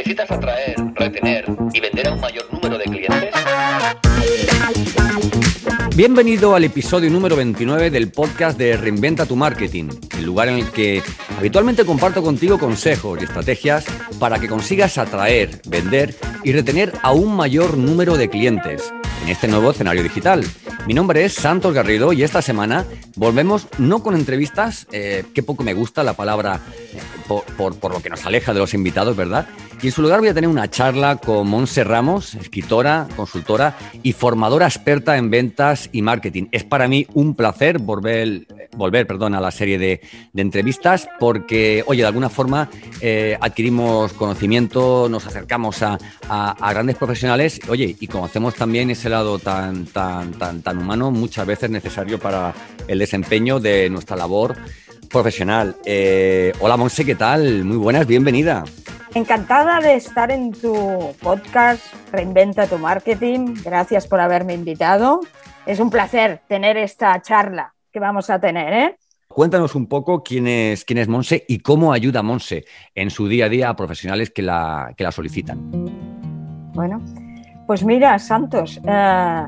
¿Necesitas atraer, retener y vender a un mayor número de clientes? Bienvenido al episodio número 29 del podcast de Reinventa tu Marketing, el lugar en el que habitualmente comparto contigo consejos y estrategias para que consigas atraer, vender y retener a un mayor número de clientes en este nuevo escenario digital. Mi nombre es Santos Garrido y esta semana volvemos no con entrevistas, eh, que poco me gusta la palabra eh, por, por, lo que nos aleja de los invitados, ¿verdad? Y en su lugar voy a tener una charla con Monse Ramos, escritora, consultora y formadora experta en ventas y marketing. Es para mí un placer volver, volver perdón, a la serie de, entrevistas porque, oye, de alguna forma eh, adquirimos conocimiento, nos acercamos a, a, a, grandes profesionales, oye, y conocemos también ese lado tan, tan, tan, tan humano, muchas veces necesario para el desempeño de nuestra labor profesional. Eh, hola Monse, ¿qué tal? Muy buenas, bienvenida. Encantada de estar en tu podcast Reinventa tu Marketing. Gracias por haberme invitado. Es un placer tener esta charla que vamos a tener. ¿eh? Cuéntanos un poco quién es, quién es Monse y cómo ayuda Monse en su día a día a profesionales que la, que la solicitan. Bueno, pues mira, Santos, eh,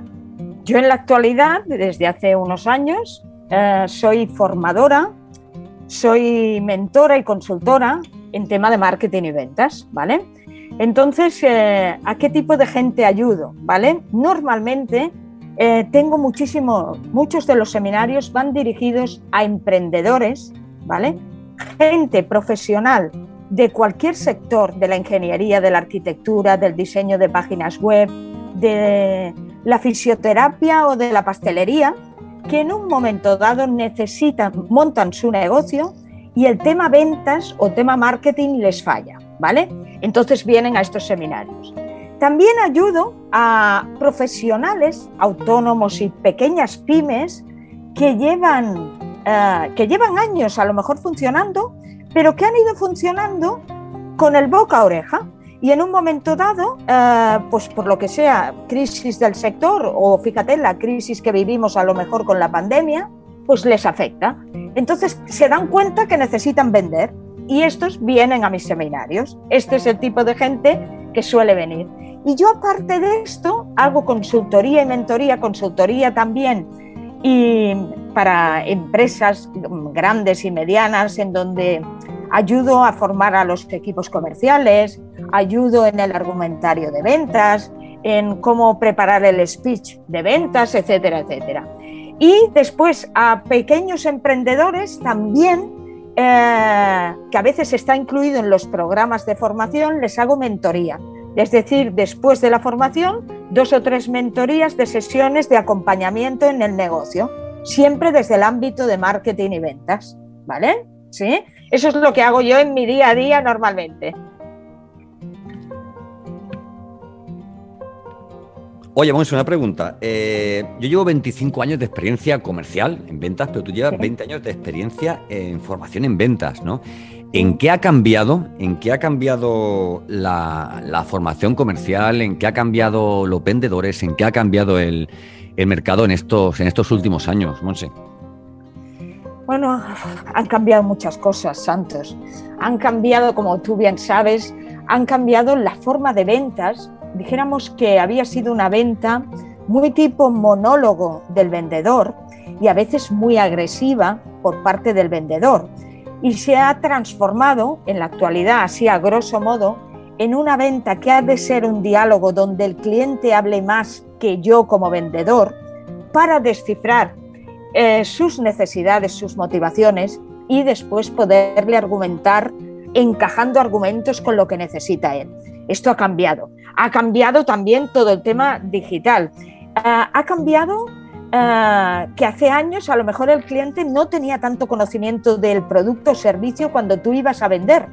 yo en la actualidad, desde hace unos años, eh, soy formadora, soy mentora y consultora en tema de marketing y ventas, ¿vale? Entonces, eh, ¿a qué tipo de gente ayudo? ¿Vale? Normalmente eh, tengo muchísimo, muchos de los seminarios van dirigidos a emprendedores, ¿vale? Gente profesional de cualquier sector, de la ingeniería, de la arquitectura, del diseño de páginas web, de la fisioterapia o de la pastelería, que en un momento dado necesitan, montan su negocio y el tema ventas o tema marketing les falla, ¿vale? Entonces vienen a estos seminarios. También ayudo a profesionales autónomos y pequeñas pymes que llevan, uh, que llevan años a lo mejor funcionando, pero que han ido funcionando con el boca a oreja. Y en un momento dado, eh, pues por lo que sea, crisis del sector o fíjate, la crisis que vivimos a lo mejor con la pandemia, pues les afecta. Entonces se dan cuenta que necesitan vender y estos vienen a mis seminarios. Este es el tipo de gente que suele venir. Y yo aparte de esto hago consultoría y mentoría, consultoría también y para empresas grandes y medianas en donde ayudo a formar a los equipos comerciales, ayudo en el argumentario de ventas, en cómo preparar el speech de ventas, etcétera, etcétera. Y después a pequeños emprendedores también, eh, que a veces está incluido en los programas de formación, les hago mentoría. Es decir, después de la formación, dos o tres mentorías de sesiones de acompañamiento en el negocio, siempre desde el ámbito de marketing y ventas. ¿Vale? ¿Sí? Eso es lo que hago yo en mi día a día normalmente. Oye, Monse, una pregunta. Eh, yo llevo 25 años de experiencia comercial en ventas, pero tú llevas sí. 20 años de experiencia en formación en ventas, ¿no? ¿En qué ha cambiado? ¿En qué ha cambiado la, la, formación comercial? ¿En qué ha cambiado los vendedores? ¿En qué ha cambiado el, el mercado en estos, en estos últimos años, Monse? Bueno, han cambiado muchas cosas, Santos. Han cambiado, como tú bien sabes, han cambiado la forma de ventas. Dijéramos que había sido una venta muy tipo monólogo del vendedor y a veces muy agresiva por parte del vendedor. Y se ha transformado en la actualidad, así a grosso modo, en una venta que ha de ser un diálogo donde el cliente hable más que yo como vendedor para descifrar eh, sus necesidades, sus motivaciones y después poderle argumentar encajando argumentos con lo que necesita él. Esto ha cambiado. Ha cambiado también todo el tema digital. Uh, ha cambiado uh, que hace años a lo mejor el cliente no tenía tanto conocimiento del producto o servicio cuando tú ibas a vender.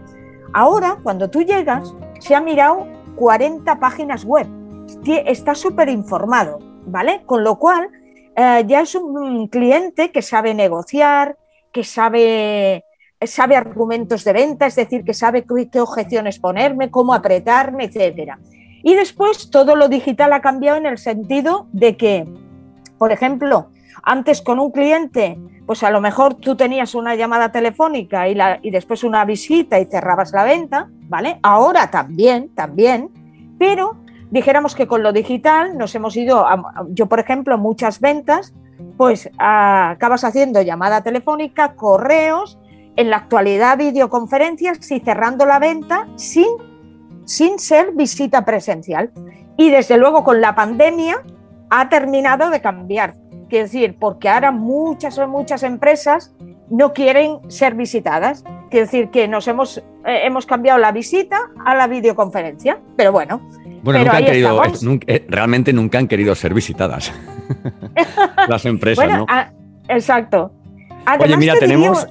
Ahora, cuando tú llegas, se ha mirado 40 páginas web. Está súper informado, ¿vale? Con lo cual, eh, ya es un cliente que sabe negociar, que sabe, sabe argumentos de venta, es decir, que sabe qué, objeciones ponerme, cómo apretarme, etc. Y después todo lo digital ha cambiado en el sentido de que, por ejemplo, Antes con un cliente, pues a lo mejor tú tenías una llamada telefónica y, la, y después una visita y cerrabas la venta, ¿vale? Ahora también, también, pero dijéramos que con lo digital nos hemos ido, a, yo por ejemplo, muchas ventas, pues acabas haciendo llamada telefónica, correos, en la actualidad videoconferencias y cerrando la venta sin, sin ser visita presencial. Y desde luego con la pandemia ha terminado de cambiar. Quiero decir, porque ahora muchas o muchas empresas no quieren ser visitadas. Quiero decir que nos hemos, eh, hemos cambiado la visita a la videoconferencia. Pero bueno. Bueno, nunca han querido, eh, realmente nunca han querido ser visitadas. Las empresas, ¿no? exacto. Oye, mira, tenemos.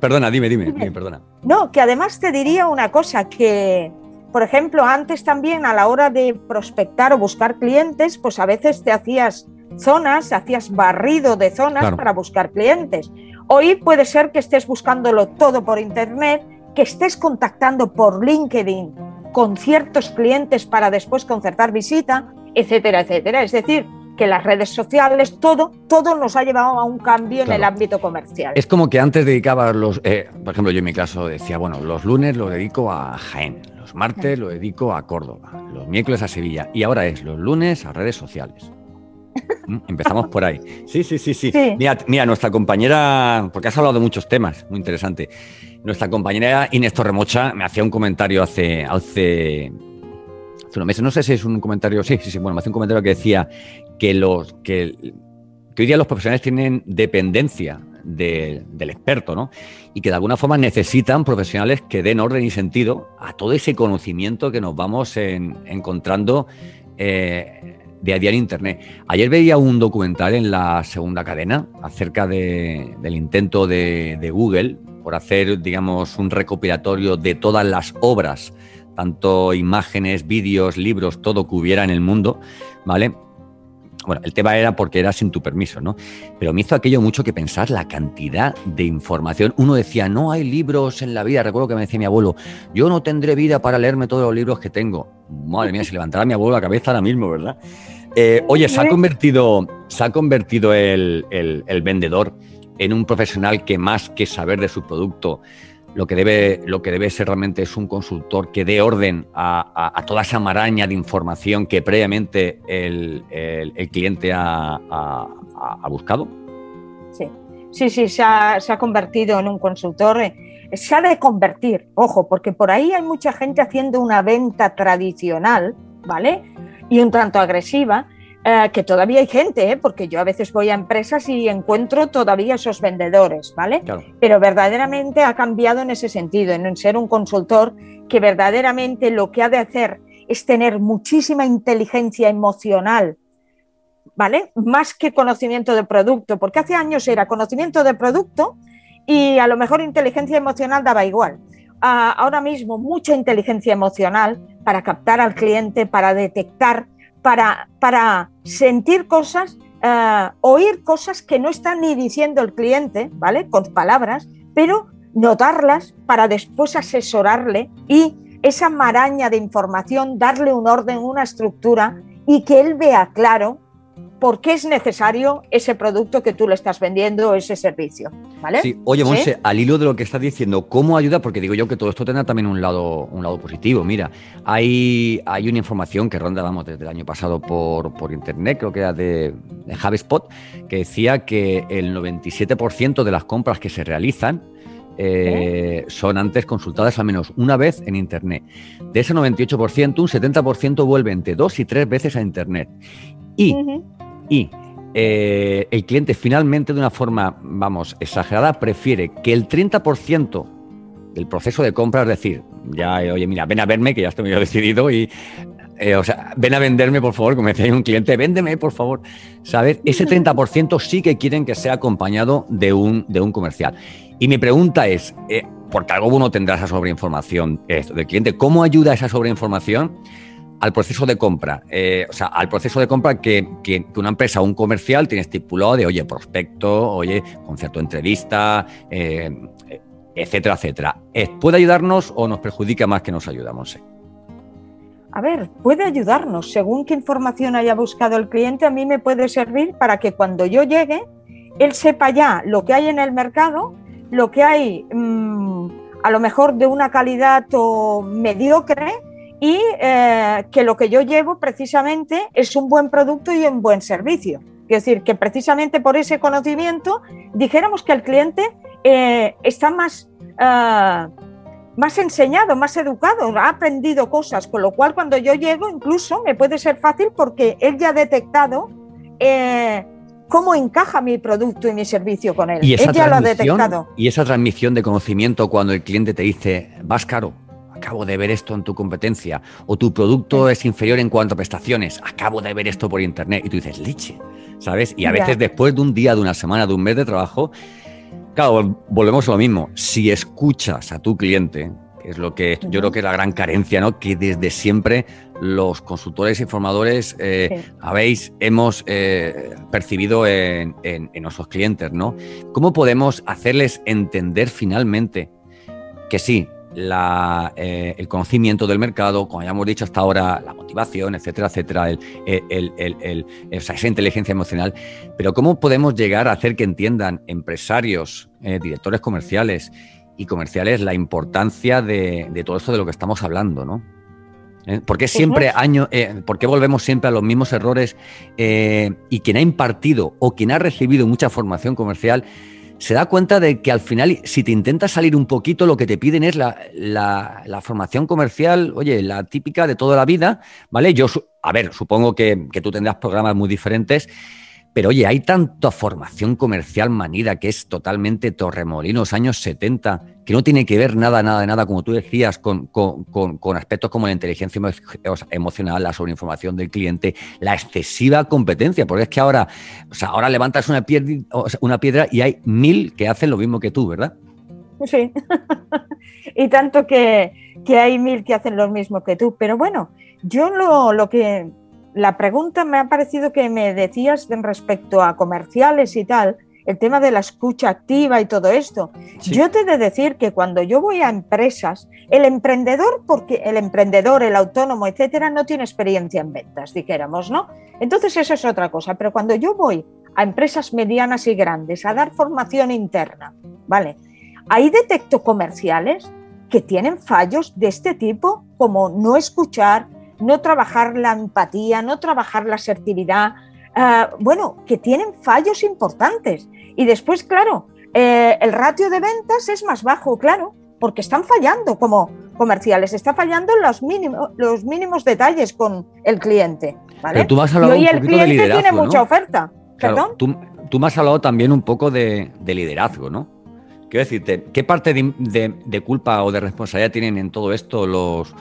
Perdona, dime, dime, dime, perdona. No, que además te diría una cosa, que por ejemplo, antes también a la hora de prospectar o buscar clientes, pues a veces te hacías zonas, hacías barrido de zonas para buscar clientes. Hoy puede ser que estés buscándolo todo por Internet, que estés contactando por LinkedIn con ciertos clientes para después concertar visita, etcétera, etcétera. Es decir, que las redes sociales, todo, todo nos ha llevado a un cambio en el ámbito comercial. Es como que antes dedicaba los, eh, por ejemplo, yo en mi caso decía, bueno, los lunes lo dedico a Jaén, los martes lo dedico a Córdoba, los miércoles a Sevilla y ahora es los lunes a redes sociales. ¿Mm? Empezamos por ahí. Sí, sí, sí, sí. Mira, nuestra compañera, porque has hablado de muchos temas, muy interesante. Nuestra compañera Inés Torremocha me hacía un comentario hace, hace, hace unos meses, no sé si es un comentario, sí, sí, sí, bueno, me hacía un comentario que decía que, los, que, hoy día los profesionales tienen dependencia del experto, ¿no? Y que de alguna forma necesitan profesionales que den orden y sentido a todo ese conocimiento que nos vamos encontrando eh, de a día en Internet. Ayer veía un documental en la segunda cadena acerca del intento de, de Google por hacer, digamos, un recopilatorio de todas las obras, tanto imágenes, vídeos, libros, todo que hubiera en el mundo, ¿vale? Bueno, el tema era porque era sin tu permiso, ¿no? Pero me hizo aquello mucho que pensar la cantidad de información. Uno decía, no hay libros en la vida. Recuerdo que me decía mi abuelo, yo no tendré vida para leerme todos los libros que tengo. Madre mía, se levantará mi abuelo la cabeza ahora mismo, ¿verdad? Eh, oye, se ha convertido, se ha convertido el vendedor en un profesional que más que saber de su producto, lo que debe, lo que debe ser realmente es un consultor que dé orden a, toda esa maraña de información que previamente el, cliente ha, buscado? Sí, sí, sí, se ha, convertido en un consultor. Eh, se ha de convertir, ojo, porque por ahí hay mucha gente haciendo una venta tradicional, ¿vale? Y un tanto agresiva, eh, que todavía hay gente, ¿eh? porque yo a veces voy a empresas y encuentro todavía esos vendedores, ¿vale? Pero verdaderamente ha cambiado en ese sentido, en ser un consultor que verdaderamente lo que ha de hacer es tener muchísima inteligencia emocional, ¿vale? Más que conocimiento de producto, porque hace años era conocimiento de producto y a lo mejor inteligencia emocional daba igual. Ah, ahora mismo mucha inteligencia emocional para captar al cliente, para detectar para, para sentir cosas, eh, oír cosas que no está ni diciendo el cliente, ¿vale? Con palabras, pero notarlas para después asesorarle y esa maraña de información, darle un orden, una estructura y que él vea claro por qué es necesario ese producto que tú le estás vendiendo o ese servicio. ¿vale? Sí, oye, Monse, al hilo de lo que estás diciendo, ¿cómo ayuda? Porque digo yo que todo esto tendrá también un lado, un lado positivo. Mira, hay, hay una información que ronda, vamos, desde el año pasado por, por internet, creo que era de, de HubSpot, que decía que el 97% de las compras que se realizan eh, son antes consultadas al menos una vez en Internet. De ese 98%, un 70% vuelve entre dos y tres veces a Internet. Y y eh, el cliente finalmente de una forma, vamos, exagerada, prefiere que el 30% del proceso de compra, es decir, ya, eh, oye, mira, ven a verme, que ya estoy decidido y, eh, o sea, ven a venderme, por favor, como decía un cliente, véndeme, por favor, ¿sabes? Ese 30% sí que quieren que sea acompañado de un, de un comercial. Y mi pregunta es, porque algo bueno tendrá esa sobreinformación del cliente, ¿cómo ayuda esa sobreinformación? Al proceso de compra. Eh, o sea, al proceso de compra que, una empresa o un comercial tiene estipulado de, oye, prospecto, oye, concierto entrevista, eh, etcétera, etcétera. ¿Puede ayudarnos o nos perjudica más que nos ayudamos? A ver, puede ayudarnos. Según qué información haya buscado el cliente, a mí me puede servir para que cuando yo llegue él sepa ya lo que hay en el mercado, lo que hay mm, a lo mejor de una calidad mediocre y eh, que lo que yo llevo precisamente es un buen producto y un buen servicio. Es decir, que precisamente por ese conocimiento dijéramos que el cliente eh, está más, eh, más enseñado, más educado, ha aprendido cosas, con lo cual cuando yo llego incluso me puede ser fácil porque él ya ha detectado cómo encaja mi producto y mi servicio con él. ¿Y esa lo ha detectado. Y esa transmisión de conocimiento cuando el cliente te dice, vas caro, acabo de ver esto en tu competencia, o tu producto es inferior en cuanto a prestaciones, acabo de ver esto por internet, y tú dices, leche, ¿sabes? Y a veces después de un día, de una semana, de un mes de trabajo, claro, volvemos a lo mismo, si escuchas a tu cliente, que es lo que yo creo que es la gran carencia, ¿no? Que desde siempre los consultores y formadores eh, habéis, hemos eh, percibido en, nuestros clientes, ¿no? ¿Cómo podemos hacerles entender finalmente que sí, eh, el conocimiento del mercado, como ya hemos dicho hasta ahora, la motivación, etcétera, etcétera, esa inteligencia emocional, pero cómo podemos llegar a hacer que entiendan empresarios, directores comerciales, y comerciales la importancia de, todo esto de lo que estamos hablando, ¿no? ¿Eh? ¿Por qué siempre año, eh, por qué volvemos siempre a los mismos errores eh, y quien ha impartido o quien ha recibido mucha formación comercial se da cuenta de que al final, si te intentas salir un poquito, lo que te piden es la, la, formación comercial, oye, la típica de toda la vida, ¿vale? Yo, a ver, supongo que, que tú tendrás programas muy diferentes pero oye, hay tanta formación comercial manida que es totalmente torremolinos, años 70, que no tiene que ver nada, nada, nada, como tú decías, con, aspectos como la inteligencia emocional, la sobreinformación del cliente, la excesiva competencia, porque es que ahora, o sea, ahora levantas una piedra, una piedra y hay mil que hacen lo mismo que tú, ¿verdad? Sí, y tanto que, que, hay mil que hacen lo mismo que tú, pero bueno, yo lo, lo que la pregunta me ha parecido que me decías respecto a comerciales y tal, el tema de la escucha activa y todo esto. Yo te he de decir que cuando yo voy a empresas, el emprendedor, porque el emprendedor, el autónomo, etcétera, no tiene experiencia en ventas, dijéramos, ¿no? Entonces eso es otra cosa. Pero cuando yo voy a empresas medianas y grandes a dar formación interna, ¿vale? Ahí detecto comerciales que tienen fallos de este tipo, como no escuchar, no trabajar la empatía, no trabajar la asertividad, eh, bueno, que tienen fallos importantes. Y después, claro, eh, el ratio de ventas es más bajo, claro, porque están fallando como comerciales, está fallando los mínimos, los mínimos detalles con el cliente. ¿vale? tú has hablado y hoy el cliente tiene mucha oferta. ¿Perdón? Tú, me has hablado también un poco de, liderazgo, ¿no? Quiero decirte, ¿qué parte de, culpa o de responsabilidad tienen en todo esto los,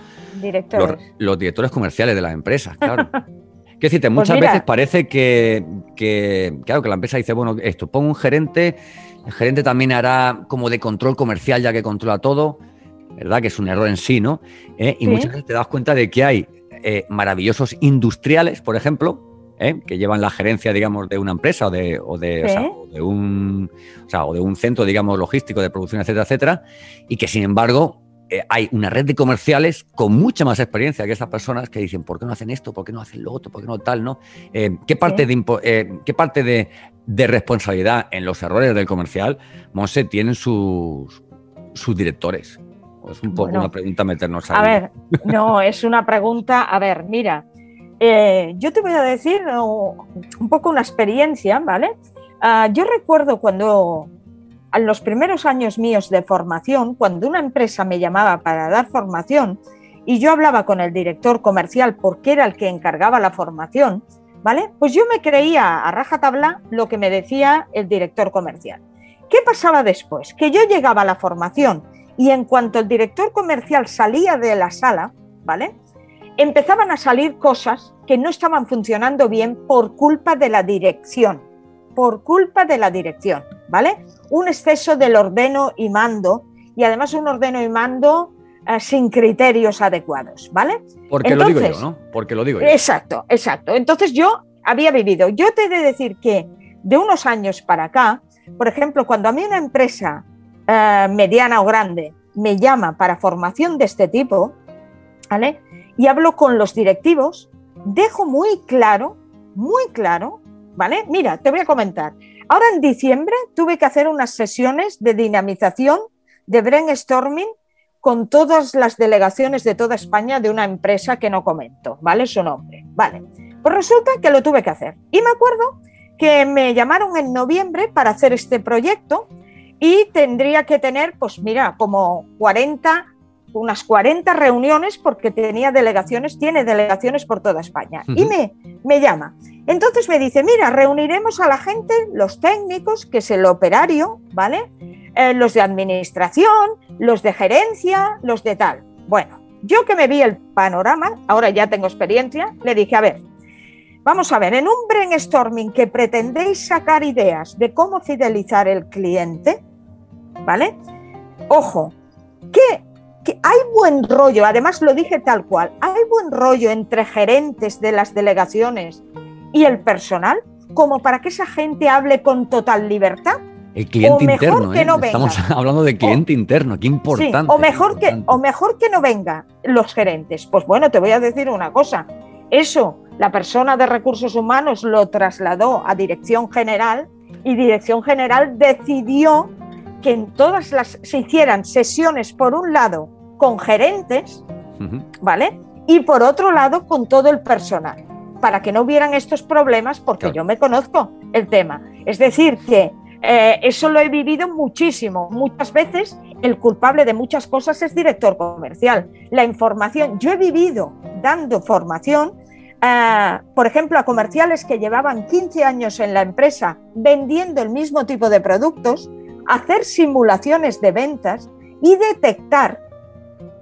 los, directores comerciales de las empresas, claro. Quiero decirte, pues muchas veces parece que, claro, que la empresa dice, bueno, esto, pongo un gerente, el gerente también hará como de control comercial ya que controla todo, ¿verdad? Que es un error en sí, ¿no? Eh, y muchas veces te das cuenta de que hay eh, maravillosos industriales, por ejemplo, ¿eh? que llevan la gerencia, digamos, de una empresa o de, o de, de un, o de un centro, digamos, logístico de producción, etcétera, etcétera, y que sin embargo eh, hay una red de comerciales con mucha más experiencia que esas personas que dicen, ¿por qué no hacen esto? ¿Por qué no hacen lo otro? ¿Por qué no tal? ¿no? Eh, ¿Qué parte, de, ¿qué parte de, responsabilidad en los errores del comercial, Monse, tienen sus, sus directores? Es un poco una pregunta meternos ahí. A ver, no, es una pregunta, a ver, mira, yo te voy a decir un poco una experiencia, ¿vale? Ah, yo recuerdo cuando en los primeros años míos de formación, cuando una empresa me llamaba para dar formación y yo hablaba con el director comercial porque era el que encargaba la formación, ¿vale? Pues yo me creía a rajatabla lo que me decía el director comercial. ¿Qué pasaba después? Que yo llegaba a la formación y en cuanto el director comercial salía de la sala, ¿vale? Empezaban a salir cosas que no estaban funcionando bien por culpa de la dirección, por culpa de la dirección, ¿vale? un exceso del ordeno y mando y además un ordeno y mando eh, sin criterios adecuados, ¿vale? Porque lo digo yo, ¿no? Porque lo digo yo. Exacto, exacto. Entonces yo había vivido, yo te he de decir que de unos años para acá, por ejemplo, cuando a mí una empresa eh, mediana o grande me llama para formación de este tipo, ¿vale? Y hablo con los directivos, dejo muy claro, muy claro, ¿vale? Mira, te voy a comentar. Ahora en diciembre tuve que hacer unas sesiones de dinamización, de brainstorming con todas las delegaciones de toda España de una empresa que no comento, ¿vale? Su nombre, ¿vale? Pues resulta que lo tuve que hacer. Y me acuerdo que me llamaron en noviembre para hacer este proyecto y tendría que tener, pues mira, como 40, unas 40 reuniones porque tenía delegaciones, tiene delegaciones por toda España. Y me, me llama. Entonces me dice, mira, reuniremos a la gente, los técnicos, que es el operario, ¿vale? Eh, los de administración, los de gerencia, los de tal. Bueno, yo que me vi el panorama, ahora ya tengo experiencia, le dije, a ver, vamos a ver, en un brainstorming que pretendéis sacar ideas de cómo fidelizar el cliente, ¿vale? Ojo, que, que hay buen rollo, además lo dije tal cual, hay buen rollo entre gerentes de las delegaciones y el personal como para que esa gente hable con total libertad. El cliente interno, ¿eh? estamos hablando de cliente interno, qué importante. o, mejor Que, o mejor que no vengan los gerentes. Pues bueno, te voy a decir una cosa. Eso, la persona de recursos humanos lo trasladó a Dirección General y Dirección General decidió que en todas las se hicieran sesiones, por un lado, con gerentes, ¿vale? Y por otro lado, con todo el personal, para que no hubieran estos problemas, porque yo me conozco el tema. Es decir, que eh, eso lo he vivido muchísimo. Muchas veces el culpable de muchas cosas es director comercial. La información, yo he vivido dando formación, eh, por ejemplo, a comerciales que llevaban 15 años en la empresa vendiendo el mismo tipo de productos, hacer simulaciones de ventas y detectar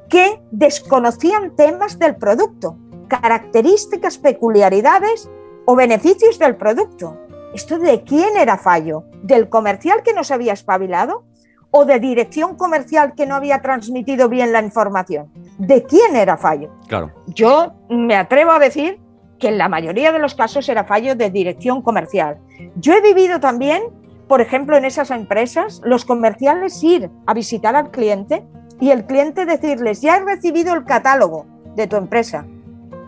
que desconocían temas del producto, características, peculiaridades o beneficios del producto. ¿Esto de quién era fallo? ¿Del comercial que no se había espabilado? ¿O de dirección comercial que no había transmitido bien la información? ¿De quién era fallo? Claro. Yo me atrevo a decir que en la mayoría de los casos era fallo de dirección comercial. Yo he vivido también, por ejemplo, en esas empresas, los comerciales ir a visitar al cliente y el cliente decirles, ya he recibido el catálogo de tu empresa.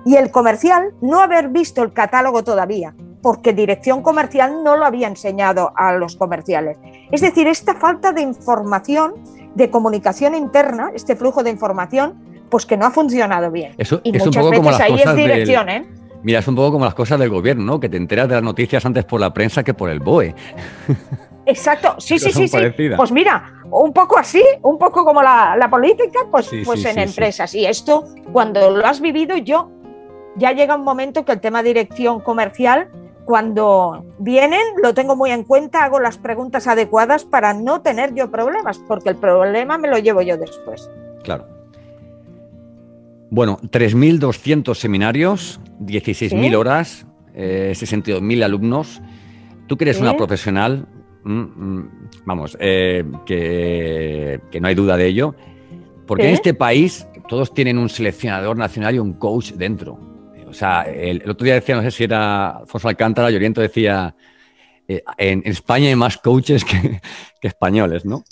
Y el comercial no haber visto el catálogo todavía porque dirección comercial no lo había enseñado a los comerciales. Es decir, esta falta de información, de comunicación interna, este flujo de información, pues que no ha funcionado bien. Eso, y muchas veces ahí es dirección, ¿eh? Mira, es un poco como las cosas del gobierno, ¿no? Que te enteras de las noticias antes por la prensa que por el BOE. Exacto, sí, sí, sí, sí. Pues mira, un poco así, un poco como la, política, pues, pues en empresas. Y esto, cuando lo has vivido, yo ya llega un momento que el tema dirección comercial cuando vienen lo tengo muy en cuenta, hago las preguntas adecuadas para no tener yo problemas, porque el problema me lo llevo yo después. Claro. Bueno, 3.200 seminarios, 16.000 horas, 62.000 eh, alumnos. Tú que eres una profesional, mm, mm, vamos, eh, que, no hay duda de ello, porque en este país todos tienen un seleccionador nacional y un coach dentro. O sea, el, otro día decía, no sé si era Alfonso Alcántara, Lloriento decía, eh, en, España hay más coaches que, españoles, ¿no?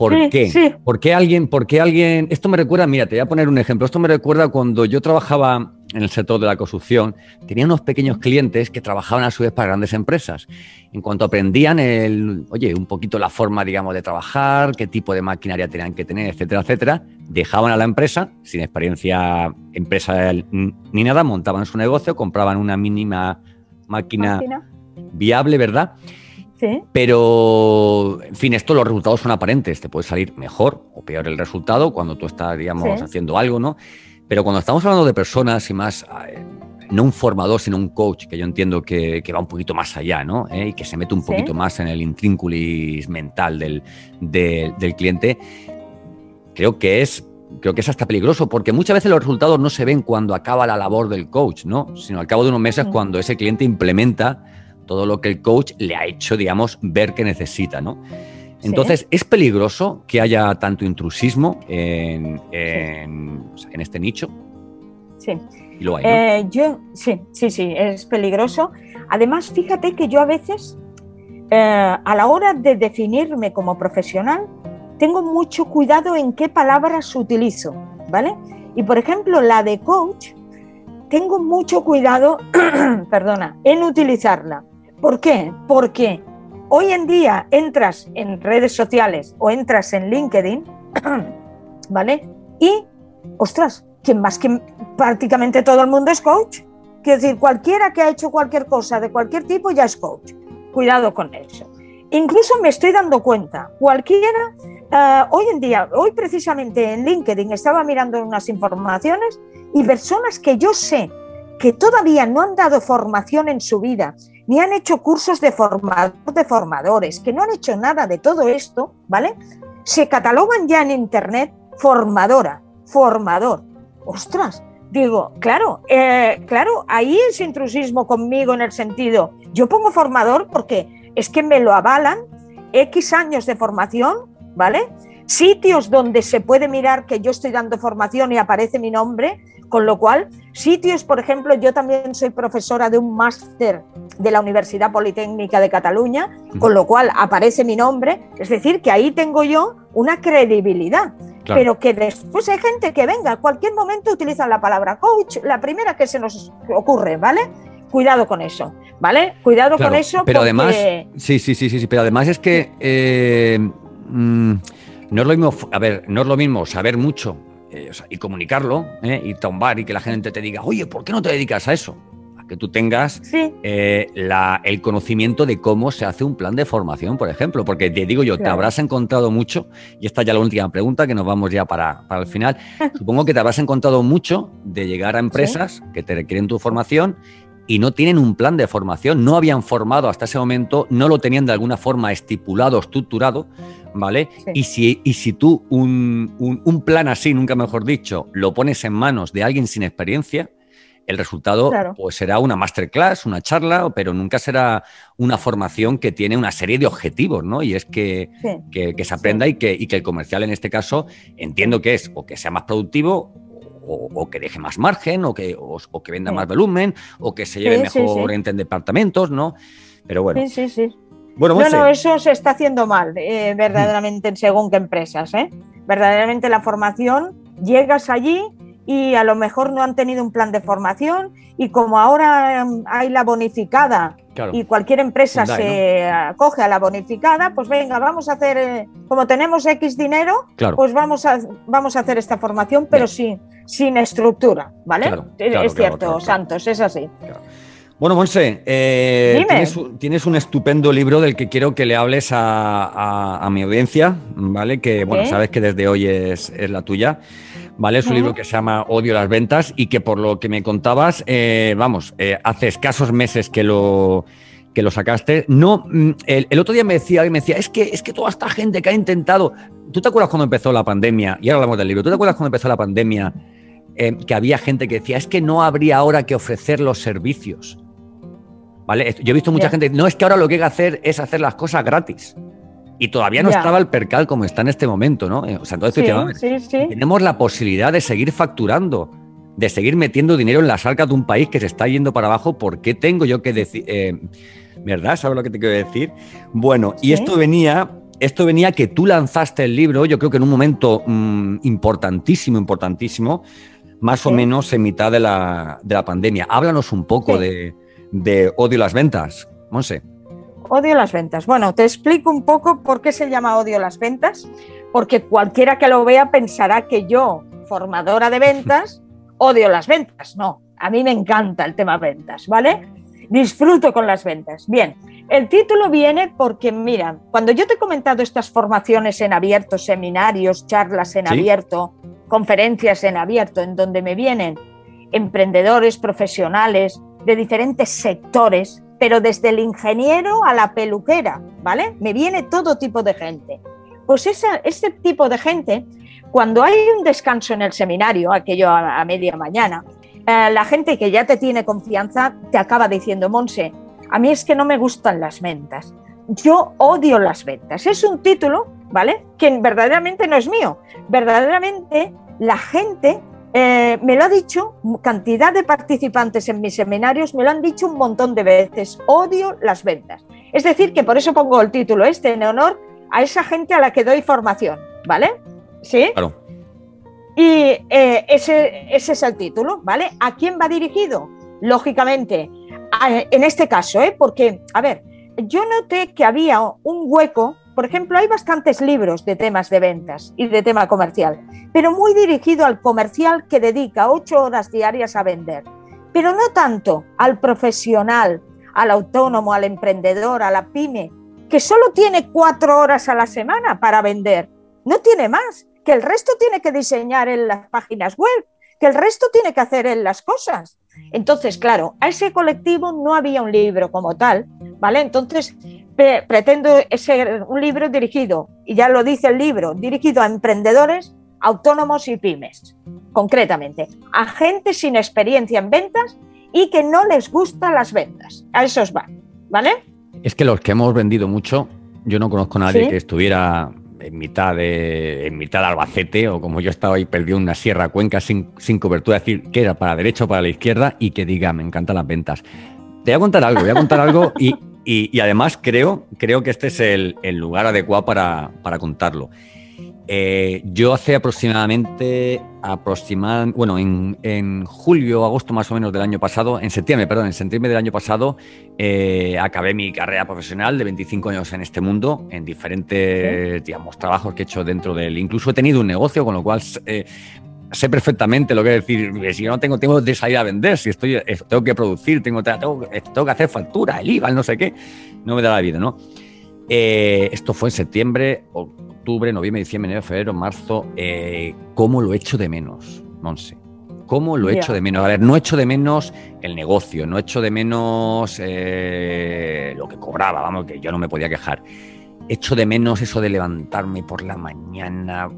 ¿Por qué? ¿Por qué alguien, por qué alguien, esto me recuerda, mira, te voy a poner un ejemplo, esto me recuerda cuando yo trabajaba en el sector de la construcción, tenía unos pequeños clientes que trabajaban a su vez para grandes empresas. En cuanto aprendían el, oye, un poquito la forma, digamos, de trabajar, qué tipo de maquinaria tenían que tener, etcétera, etcétera, dejaban a la empresa, sin experiencia empresa ni nada, montaban su negocio, compraban una mínima máquina, viable, ¿verdad? Sí. Pero, en fin, esto los resultados son aparentes. Te puede salir mejor o peor el resultado cuando tú estás, digamos, haciendo algo, ¿no? Pero cuando estamos hablando de personas y más, eh, no un formador, sino un coach, que yo entiendo que, va un poquito más allá, ¿no? Eh, y que se mete un poquito más en el intrínculis mental del, del, cliente, creo que es creo que es hasta peligroso porque muchas veces los resultados no se ven cuando acaba la labor del coach, ¿no? Sino al cabo de unos meses cuando ese cliente implementa todo lo que el coach le ha hecho, digamos, ver que necesita, ¿no? Entonces, ¿es peligroso que haya tanto intrusismo en, este nicho? Sí. Eh, yo, sí, sí, sí, es peligroso. Además, fíjate que yo a veces, eh, a la hora de definirme como profesional, tengo mucho cuidado en qué palabras utilizo, ¿vale? Y por ejemplo, la de coach, tengo mucho cuidado, perdona, en utilizarla. ¿Por qué? Porque hoy en día entras en redes sociales o entras en LinkedIn, ¿vale? Y, ostras, ¿quién más que prácticamente todo el mundo es coach? Quiero decir, cualquiera que ha hecho cualquier cosa de cualquier tipo ya es coach. Cuidado con eso. Incluso me estoy dando cuenta, cualquiera, eh, hoy en día, hoy precisamente en LinkedIn estaba mirando unas informaciones y personas que yo sé que todavía no han dado formación en su vida, ni han hecho cursos de formador de formadores, que no han hecho nada de todo esto, ¿vale? Se catalogan ya en Internet formadora, formador. Ostras, digo, claro, eh, claro, ahí es intrusismo conmigo en el sentido, yo pongo formador porque es que me lo avalan X años de formación, ¿vale? Sitios donde se puede mirar que yo estoy dando formación y aparece mi nombre, con lo cual, sitios, por ejemplo, yo también soy profesora de un máster de la Universidad Politécnica de Cataluña, con lo cual aparece mi nombre, es decir, que ahí tengo yo una credibilidad. Pero que después hay gente que venga, a cualquier momento utiliza la palabra coach, la primera que se nos ocurre, ¿vale? Cuidado con eso, ¿vale? Cuidado con eso. Pero además, sí, sí, sí, sí, pero además es que eh, mm, no es lo mismo, a ver, no es lo mismo saber mucho eh, y comunicarlo ¿eh? y tombar y que la gente te diga, oye, ¿por qué no te dedicas a eso? A que tú tengas eh, el conocimiento de cómo se hace un plan de formación, por ejemplo, porque te digo yo, te habrás encontrado mucho, y esta ya la última pregunta, que nos vamos ya para, para el final, supongo que te habrás encontrado mucho de llegar a empresas que te requieren tu formación y no tienen un plan de formación, no habían formado hasta ese momento, no lo tenían de alguna forma estipulado, estructurado, ¿vale? Y, si, y si tú un, plan así, nunca mejor dicho, lo pones en manos de alguien sin experiencia, el resultado pues será una masterclass, una charla, pero nunca será una formación que tiene una serie de objetivos, ¿no? Y es que, se aprenda y, que, y que el comercial en este caso entiendo que es o que sea más productivo o, que deje más margen, o que, o, que venda más volumen, o que se lleve mejor entre departamentos, ¿no? Pero bueno. Sí, sí, sí. Bueno, no, eso se está haciendo mal, eh, verdaderamente, en según qué empresas. ¿eh? Verdaderamente la formación, llegas allí y a lo mejor no han tenido un plan de formación y como ahora em, hay la bonificada y cualquier empresa se acoge a la bonificada, pues venga, vamos a hacer, eh, como tenemos X dinero, pues vamos a, vamos a hacer esta formación, pero sin, sin estructura, ¿vale? es cierto, Santos, es así. Bueno, Monse, eh, tienes, un estupendo libro del que quiero que le hables a, mi audiencia, ¿vale? Que, bueno, sabes que desde hoy es, la tuya. ¿Vale? Es un libro que se llama Odio las ventas y que por lo que me contabas, eh, vamos, eh, hace escasos meses que lo, que lo sacaste. No, mm, el, otro día me decía, me decía, es que, es que toda esta gente que ha intentado. ¿Tú te acuerdas cuando empezó la pandemia? Y ahora hablamos del libro. ¿Tú te acuerdas cuando empezó la pandemia? Eh, que había gente que decía, es que no habría ahora que ofrecer los servicios. ¿Vale? Yo he visto mucha gente, no es que ahora lo que hay que hacer es hacer las cosas gratis. Y todavía no estaba el percal como está en este momento, ¿no? O sea, entonces tenemos la posibilidad de seguir facturando, de seguir metiendo dinero en las arcas de un país que se está yendo para abajo. ¿Por qué tengo yo que decir? Eh, ¿Verdad? ¿Sabes lo que te quiero decir? Bueno, y esto venía esto venía que tú lanzaste el libro, yo creo que en un momento mm, importantísimo, importantísimo, más o menos en mitad de la, pandemia. Háblanos un poco de, de, Odio las Ventas, Monse. Odio las ventas. Bueno, te explico un poco por qué se llama odio las ventas, porque cualquiera que lo vea pensará que yo, formadora de ventas, odio las ventas. No, a mí me encanta el tema ventas, ¿vale? Disfruto con las ventas. Bien, el título viene porque, mira, cuando yo te he comentado estas formaciones en abierto, seminarios, charlas en abierto, conferencias en abierto, en donde me vienen emprendedores, profesionales de diferentes sectores, pero desde el ingeniero a la peluquera, ¿vale? Me viene todo tipo de gente. Pues ese tipo de gente, cuando hay un descanso en el seminario, aquello a, media mañana, eh, la gente que ya te tiene confianza te acaba diciendo, Monse, a mí es que no me gustan las ventas. Yo odio las ventas. Es un título, ¿vale? Que verdaderamente no es mío. Verdaderamente la gente eh, me lo ha dicho, cantidad de participantes en mis seminarios me lo han dicho un montón de veces, odio las ventas. Es decir, que por eso pongo el título este en honor a esa gente a la que doy formación, ¿vale? ¿Sí? Claro. Y eh, ese, ese es el título, ¿vale? ¿A quién va dirigido? Lógicamente, en este caso, ¿eh? porque, a ver, yo noté que había un hueco, por ejemplo, hay bastantes libros de temas de ventas y de tema comercial, pero muy dirigido al comercial que dedica ocho horas diarias a vender, pero no tanto al profesional, al autónomo, al emprendedor, a la pyme, que solo tiene cuatro horas a la semana para vender, no tiene más, que el resto tiene que diseñar en las páginas web, que el resto tiene que hacer en las cosas. Entonces, claro, a ese colectivo no había un libro como tal, ¿vale? Entonces, pretendo ser un libro dirigido, y ya lo dice el libro, dirigido a emprendedores, autónomos y pymes, concretamente, a gente sin experiencia en ventas y que no les gustan las ventas. A esos van, ¿vale? Es que los que hemos vendido mucho, yo no conozco a nadie que estuviera en mitad de en mitad de Albacete o como yo estaba ahí perdido en una sierra cuenca sin, sin cobertura, decir que era para la derecha o para la izquierda y que diga, me encantan las ventas. Te voy a contar algo, voy a contar algo y, y, además creo, creo que este es el, el lugar adecuado para, para contarlo. Eh, yo hace aproximadamente, aproximadamente bueno, en, en, julio, agosto más o menos del año pasado, en septiembre, perdón, en septiembre del año pasado, eh, acabé mi carrera profesional de 25 años en este mundo, en diferentes, digamos, trabajos que he hecho dentro del... Incluso he tenido un negocio, con lo cual eh, sé perfectamente lo que es decir, si yo no tengo, tengo de salir a vender, si estoy, tengo que producir, tengo, tengo, tengo que hacer factura, el IVA, no sé qué, no me da la vida, ¿no? esto fue en septiembre, octubre, noviembre, diciembre, enero, febrero, marzo. Eh, ¿Cómo lo echo de menos, Monse? ¿Cómo lo echo de menos? A ver, no echo de menos el negocio, no echo de menos eh, lo que cobraba, vamos, que yo no me podía quejar. Echo de menos eso de levantarme por la mañana,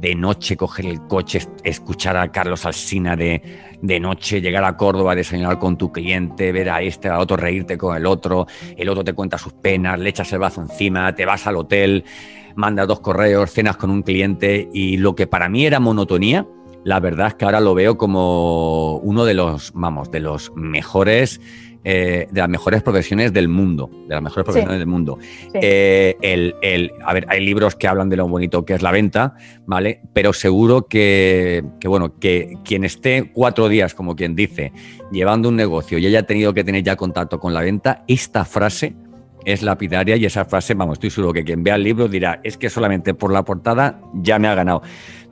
de noche, coger el coche, escuchar a Carlos Alsina de, de noche, llegar a Córdoba, desayunar con tu cliente, ver a este, a otro, reírte con el otro, el otro te cuenta sus penas, le echas el brazo encima, te vas al hotel, mandas dos correos, cenas con un cliente y lo que para mí era monotonía, la verdad es que ahora lo veo como uno de los, vamos, de los mejores, eh, de las mejores profesiones del mundo, de las mejores profesiones del mundo. Eh, el, el, a ver, hay libros que hablan de lo bonito que es la venta, ¿vale? Pero seguro que, que, bueno, que quien esté cuatro días, como quien dice, llevando un negocio y haya tenido que tener ya contacto con la venta, esta frase es lapidaria y esa frase, vamos, estoy seguro que quien vea el libro dirá, es que solamente por la portada ya me ha ganado.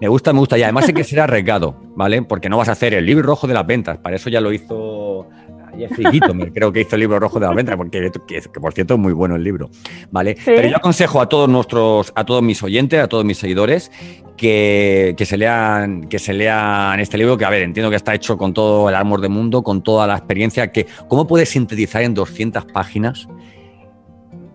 Me gusta, me gusta y además hay que ser arriesgado, ¿vale? Porque no vas a hacer el libro rojo de las ventas, para eso ya lo hizo Jeffrey creo que hizo el libro rojo de las ventas, porque que, por cierto es muy bueno el libro, ¿vale? Pero yo aconsejo a todos nuestros, a todos mis oyentes, a todos mis seguidores, que, que, se lean, que se lean este libro, que a ver, entiendo que está hecho con todo el amor del mundo, con toda la experiencia, que cómo puedes sintetizar en 200 páginas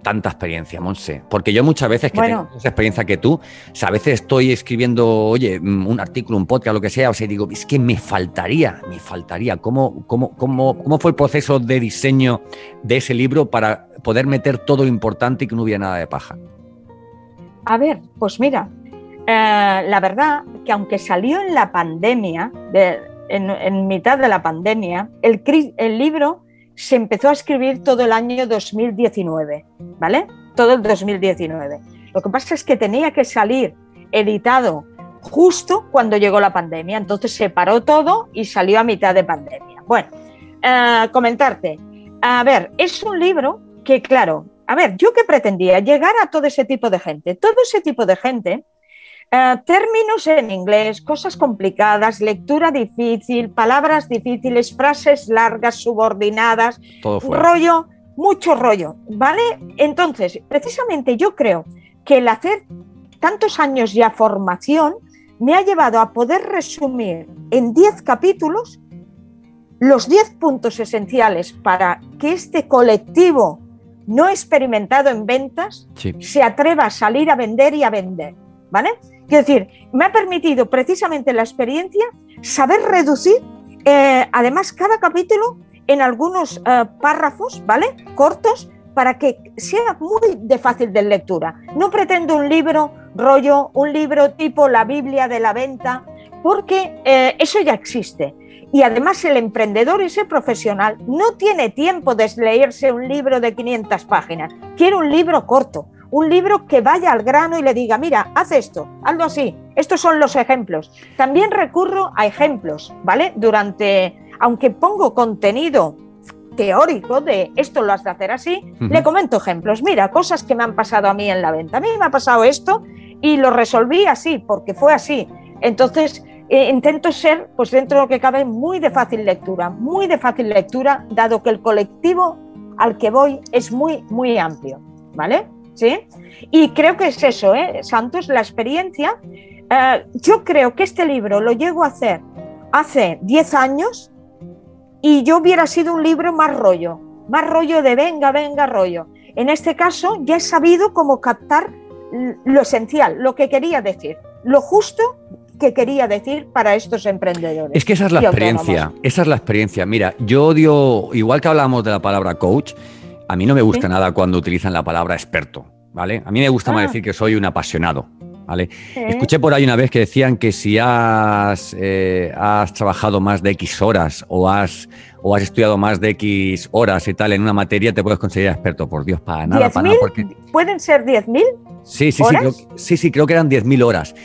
tanta experiencia, Monse. Porque yo muchas veces que tengo esa experiencia que tú, a veces estoy escribiendo, oye, mm, un artículo, un podcast, lo que sea, o sea, digo, es que me faltaría, me faltaría. ¿Cómo, cómo, cómo, cómo fue el proceso de diseño de ese libro para poder meter todo lo importante y que no hubiera nada de paja? A ver, pues mira, eh, la verdad que aunque salió en la pandemia, en, mitad de la pandemia, el, el libro se empezó a escribir todo el año 2019, ¿vale? Todo el 2019. Lo que pasa es que tenía que salir editado justo cuando llegó la pandemia, entonces se paró todo y salió a mitad de pandemia. Bueno, eh, comentarte, a ver, es un libro que, claro, a ver, yo qué pretendía llegar a todo ese tipo de gente. Todo ese tipo de gente eh, términos en inglés, cosas complicadas, lectura difícil, palabras difíciles, frases largas, subordinadas, rollo, mucho rollo, ¿vale? Entonces, precisamente yo creo que el hacer tantos años ya formación me ha llevado a poder resumir en 10 capítulos los 10 puntos esenciales para que este colectivo no experimentado en ventas se atreva a salir a vender y a vender, ¿vale? Quiero decir, me ha permitido precisamente la experiencia saber reducir, eh, además, cada capítulo en algunos eh, párrafos, ¿vale? Cortos, para que sea muy de fácil de lectura. No pretendo un libro rollo, un libro tipo la Biblia de la venta, porque eh, eso ya existe. Y además el emprendedor, ese profesional, no tiene tiempo de leerse un libro de 500 páginas. Quiere un libro corto, un libro que vaya al grano y le diga, mira, haz esto, hazlo así. Estos son los ejemplos. También recurro a ejemplos, ¿vale? Durante, aunque pongo contenido teórico de esto lo has de hacer así, le comento ejemplos. Mira, cosas que me han pasado a mí en la venta. A mí me ha pasado esto y lo resolví así, porque fue así. Entonces, eh, intento ser, pues dentro de lo que cabe, muy de fácil lectura, muy de fácil lectura, dado que el colectivo al que voy es muy, muy amplio, ¿vale? ¿Sí? Y creo que es eso, ¿eh? Santos, la experiencia. Eh, yo creo que este libro lo llego a hacer hace 10 años y yo hubiera sido un libro más rollo, más rollo de venga, venga, rollo. En este caso ya he sabido cómo captar lo esencial, lo que quería decir, lo justo que quería decir para estos emprendedores. Es que esa es la experiencia, esa es la experiencia. Mira, yo odio, igual que hablamos de la palabra coach, a mí no me gusta nada cuando utilizan la palabra experto, ¿vale? A mí me gusta más ah. decir que soy un apasionado. ¿Vale? Escuché por ahí una vez que decían que si has, eh, has trabajado más de X horas o has, o has estudiado más de X horas y tal en una materia, te puedes considerar experto. Por Dios, para nada, para nada. Porque... ¿Pueden ser 10.000? Sí, sí, sí creo, sí, sí, creo que eran 10.000 horas.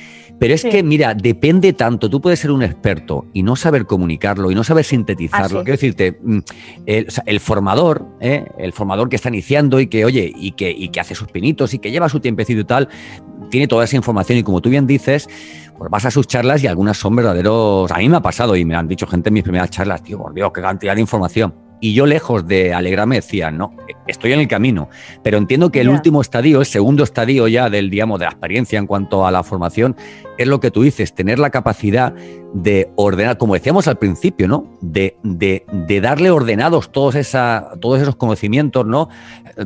Pero es que, mira, depende tanto. Tú puedes ser un experto y no saber comunicarlo y no saber sintetizarlo. Quiero decirte, mm, el, formador, ¿eh? el formador que está iniciando y que, oye, y que, y que hace sus pinitos y que lleva su tiempecito y tal, tiene toda esa información y como tú bien dices, pues vas a sus charlas y algunas son verdaderos. A mí me ha pasado y me han dicho gente en mis primeras charlas, tío, por Dios, qué cantidad de información. Y yo lejos de alegrarme decía, no, estoy en el camino. Pero entiendo que el último estadio, el segundo estadio ya del, digamos, de la experiencia en cuanto a la formación, es lo que tú dices, tener la capacidad de ordenar, como decíamos al principio, ¿no? De, de, de darle ordenados todos, esa, todos esos conocimientos, ¿no?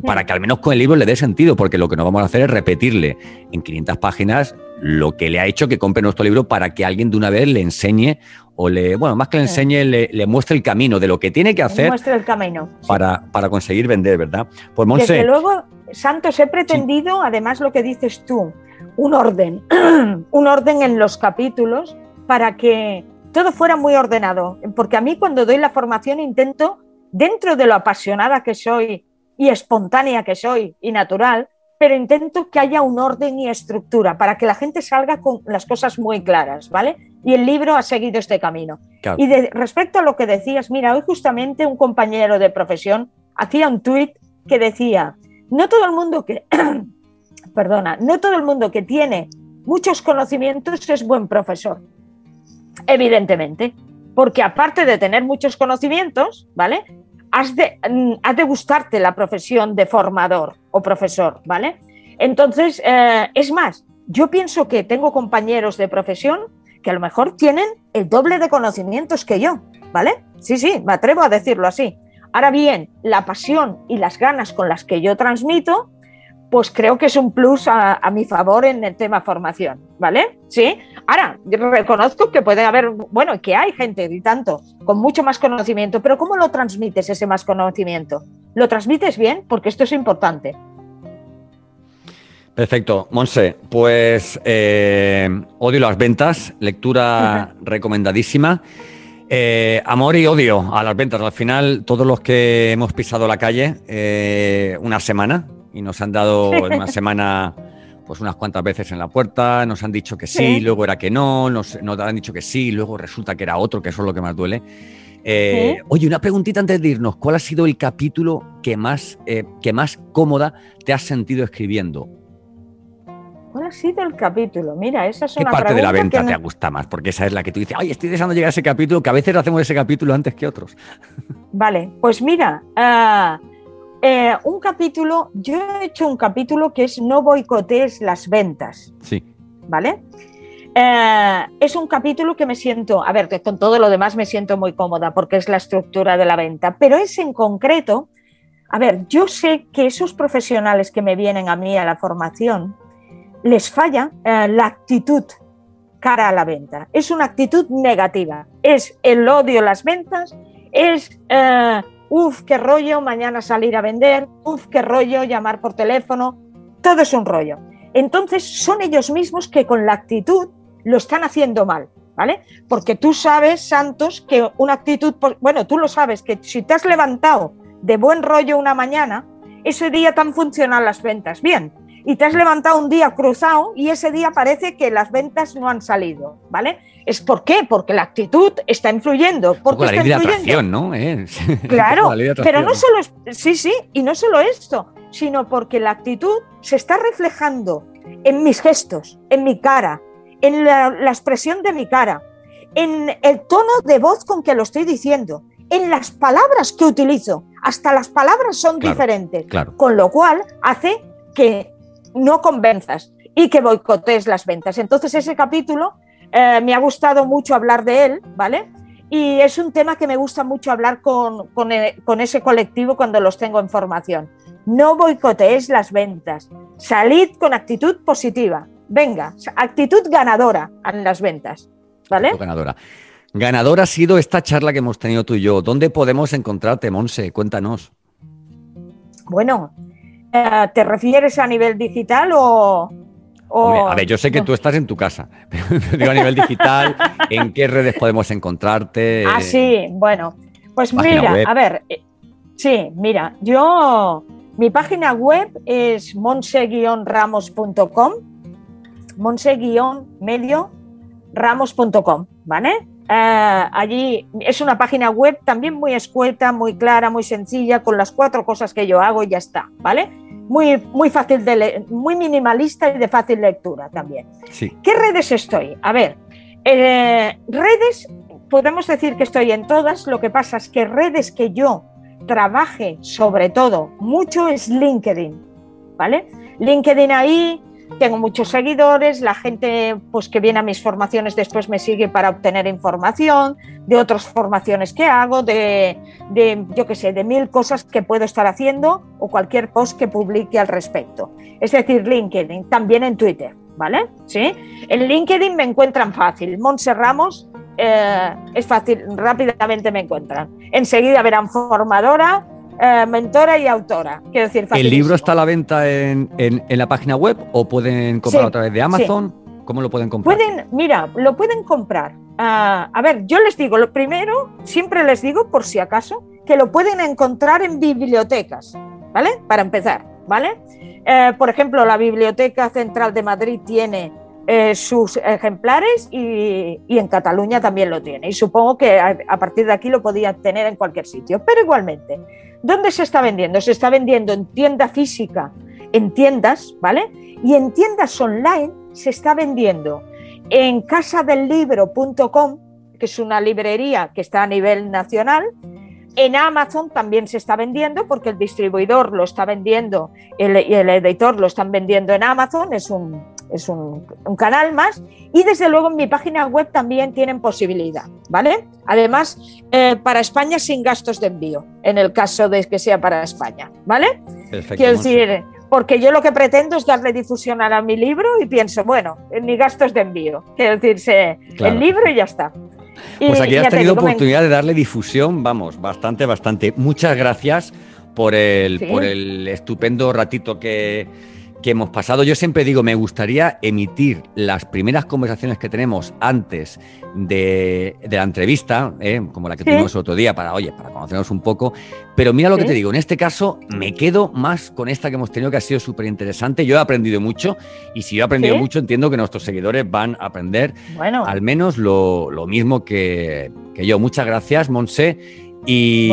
Para que al menos con el libro le dé sentido, porque lo que no vamos a hacer es repetirle en 500 páginas lo que le ha hecho que compre nuestro libro para que alguien de una vez le enseñe o le, bueno, más que le enseñe, le, muestre el camino de lo que tiene que hacer. El camino. Para, para conseguir vender, ¿verdad? Pues Desde luego, Santos, he pretendido, además lo que dices tú, un orden, un orden en los capítulos para que todo fuera muy ordenado. Porque a mí cuando doy la formación intento, dentro de lo apasionada que soy y espontánea que soy y natural, pero intento que haya un orden y estructura para que la gente salga con las cosas muy claras, ¿vale? Y el libro ha seguido este camino. Y de, respecto a lo que decías, mira, hoy justamente un compañero de profesión hacía un tuit que decía, no todo el mundo que, perdona, no todo el mundo que tiene muchos conocimientos es buen profesor, evidentemente, porque aparte de tener muchos conocimientos, ¿vale? has de, mm, de gustarte la profesión de formador o profesor, ¿vale? Entonces, eh, es más, yo pienso que tengo compañeros de profesión que a lo mejor tienen el doble de conocimientos que yo, ¿vale? Sí, sí, me atrevo a decirlo así. Ahora bien, la pasión y las ganas con las que yo transmito pues creo que es un plus a, mi favor en el tema formación, ¿vale? Sí. Ahora, reconozco que puede haber, bueno, que hay gente y tanto con mucho más conocimiento, pero ¿cómo lo transmites ese más conocimiento? ¿Lo transmites bien? Porque esto es importante. Perfecto. Monse, pues eh, odio las ventas, lectura recomendadísima. Eh, amor y odio a las ventas. Al final, todos los que hemos pisado la calle eh, una semana, y nos han dado una semana pues unas cuantas veces en la puerta, nos han dicho que sí, luego era que no, nos, nos, han dicho que sí, luego resulta que era otro, que eso es lo que más duele. Eh, oye, una preguntita antes de irnos, ¿cuál ha sido el capítulo que más, eh, que más cómoda te has sentido escribiendo? ¿Cuál ha sido el capítulo? Mira, esa es ¿Qué parte de la venta te gusta más? Porque esa es la que tú dices, ay, estoy deseando llegar a ese capítulo, que a veces hacemos ese capítulo antes que otros. Vale, pues mira, uh, eh, un capítulo, yo he hecho un capítulo que es No boicotees las ventas. Sí. ¿Vale? Eh, es un capítulo que me siento, a ver, con todo lo demás me siento muy cómoda porque es la estructura de la venta, pero es en concreto, a ver, yo sé que esos profesionales que me vienen a mí a la formación, les falla eh, la actitud cara a la venta. Es una actitud negativa, es el odio a las ventas, es uf, qué rollo mañana salir a vender, uf, qué rollo llamar por teléfono, todo es un rollo. Entonces son ellos mismos que con la actitud lo están haciendo mal, ¿vale? Porque tú sabes, Santos, que una actitud, bueno, tú lo sabes, que si te has levantado de buen rollo una mañana, ese día tan funcionan las ventas bien. Y te has levantado un día cruzado y ese día parece que las ventas no han salido, ¿vale? ¿Es por qué? Porque la actitud está influyendo. Porque la ley de ¿no? Claro, pero no solo, sí, sí, y no solo esto, sino porque la actitud se está reflejando en mis gestos, en mi cara, en la, expresión de mi cara, en el tono de voz con que lo estoy diciendo, en las palabras que utilizo. Hasta las palabras son diferentes. Con lo cual hace que no convenzas y que boicotees las ventas. Entonces ese capítulo eh, me ha gustado mucho hablar de él, ¿vale? Y es un tema que me gusta mucho hablar con, con, eh, con ese colectivo cuando los tengo en formación. No boicotees las ventas. Salid con actitud positiva. Venga, actitud ganadora en las ventas. ¿Vale? Ganadora. Ganadora ha sido esta charla que hemos tenido tú y yo. ¿Dónde podemos encontrarte, Monse? Cuéntanos. Bueno, ¿te refieres a nivel digital o, a ver, yo sé que tú estás en tu casa, pero digo a nivel digital, ¿en qué redes podemos encontrarte? Ah, sí, bueno, pues mira, a ver, eh, sí, mira, yo, mi página web es monse-ramos.com, monse-medio-ramos.com, ¿vale? Eh, allí es una página web también muy escueta, muy clara, muy sencilla, con las cuatro cosas que yo hago y ya está, ¿vale? Muy, muy fácil de muy minimalista y de fácil lectura también. ¿Qué redes estoy? A ver, eh, redes, podemos decir que estoy en todas, lo que pasa es que redes que yo trabaje sobre todo mucho es LinkedIn, ¿vale? LinkedIn ahí tengo muchos seguidores, la gente pues, que viene a mis formaciones después me sigue para obtener información de otras formaciones que hago, de, yo qué sé, de mil cosas que puedo estar haciendo o cualquier post que publique al respecto. Es decir, LinkedIn, también en Twitter, ¿vale? ¿Sí? En LinkedIn me encuentran fácil. Monse Ramos eh, es fácil, rápidamente me encuentran. Enseguida verán formadora, eh, mentora y autora. Quiero decir, ¿El libro está a la venta en, la página web o pueden comprarlo a través de Amazon? ¿Cómo lo pueden comprar? Pueden, mira, lo pueden comprar. Ah, a ver, yo les digo, lo primero, siempre les digo, por si acaso, que lo pueden encontrar en bibliotecas, ¿vale? Para empezar, ¿vale? Eh, por ejemplo, la Biblioteca Central de Madrid tiene eh, sus ejemplares y, en Cataluña también lo tiene. Y supongo que a, a, partir de aquí lo podía tener en cualquier sitio. Pero igualmente, ¿Dónde se está vendiendo? Se está vendiendo en tienda física, en tiendas, ¿vale? Y en tiendas online se está vendiendo en casadellibro.com, que es una librería que está a nivel nacional. En Amazon también se está vendiendo porque el distribuidor lo está vendiendo y el editor lo están vendiendo en Amazon. Es un, es un, canal más. Y desde luego en mi página web también tienen posibilidad, ¿vale? Además, eh, para España sin gastos de envío, en el caso de que sea para España, ¿vale? Quiero decir, porque yo lo que pretendo es darle difusión a mi libro y pienso, bueno, ni gastos de envío. Quiero decirse, el libro y ya está. pues aquí has tenido oportunidad de darle difusión, vamos, bastante, bastante. Muchas gracias por el, por el estupendo ratito que, que hemos pasado. Yo siempre digo, me gustaría emitir las primeras conversaciones que tenemos antes de, la entrevista, ¿eh? como la que tuvimos otro día, para, oye, para conocernos un poco. Pero mira lo que te digo, en este caso me quedo más con esta que hemos tenido, que ha sido súper interesante. Yo he aprendido mucho y si yo he aprendido mucho, entiendo que nuestros seguidores van a aprender al menos lo, mismo que, que yo. Muchas gracias, Monse. Y,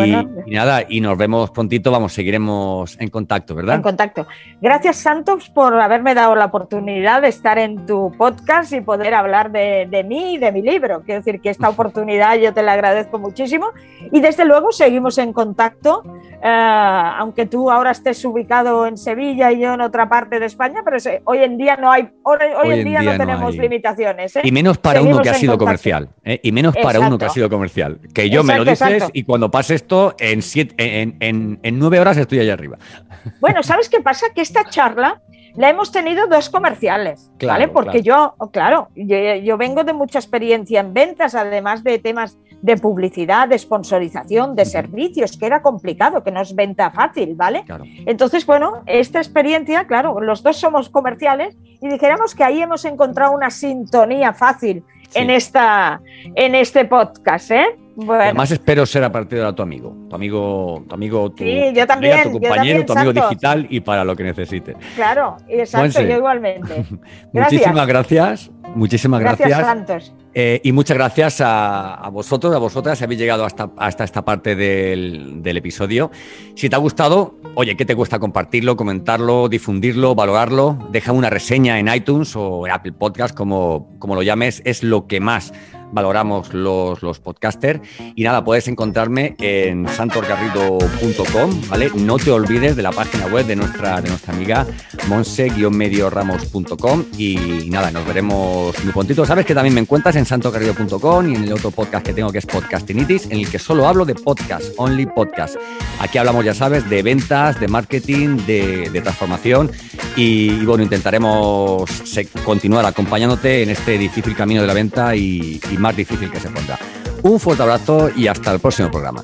nada, y nos vemos prontito, vamos, seguiremos en contacto, ¿verdad? En contacto. Gracias, Santos, por haberme dado la oportunidad de estar en tu podcast y poder hablar de, de mí y de mi libro. Quiero decir que esta oportunidad yo te la agradezco muchísimo y desde luego seguimos en contacto, eh, aunque tú ahora estés ubicado en Sevilla y yo en otra parte de España, pero hoy en día no hay, hoy, en, día, no, tenemos limitaciones. ¿eh? Y menos para uno que ha sido comercial, ¿eh? y menos para uno que ha sido comercial, que yo me lo dices y cuando pase esto, en, en, nueve horas estoy allá arriba. Bueno, ¿sabes qué pasa? Que esta charla la hemos tenido dos comerciales, ¿vale? Porque yo, claro, yo, vengo de mucha experiencia en ventas, además de temas de publicidad, de sponsorización, de servicios, que era complicado, que no es venta fácil, ¿vale? Entonces, bueno, esta experiencia, claro, los dos somos comerciales y dijéramos que ahí hemos encontrado una sintonía fácil en, esta, en este podcast, ¿eh? Además espero ser a partir de ahora tu amigo, tu amigo, tu amigo, tu, yo también, tu compañero, tu amigo digital y para lo que necesites. Claro, exacto, yo igualmente. Muchísimas gracias, muchísimas gracias. Gracias, Santos. Eh, y muchas gracias a, vosotros, a vosotras, si habéis llegado hasta, hasta esta parte del, episodio. Si te ha gustado, oye, ¿qué te cuesta compartirlo, comentarlo, difundirlo, valorarlo? Deja una reseña en iTunes o en Apple Podcast, como, como lo llames, es lo que más valoramos los, los podcasters. Y nada, puedes encontrarme en santorgarrido.com, ¿vale? No te olvides de la página web de nuestra, de nuestra amiga monse-ramos.com y nada, nos veremos muy prontito. Sabes que también me encuentras en santorgarrido.com y en el otro podcast que tengo que es Podcastinitis, en el que solo hablo de podcast, only podcast. Aquí hablamos, ya sabes, de ventas, de marketing, de, transformación y, bueno, intentaremos continuar acompañándote en este difícil camino de la venta y, más difícil que se pondrá. Un fuerte abrazo y hasta el próximo programa.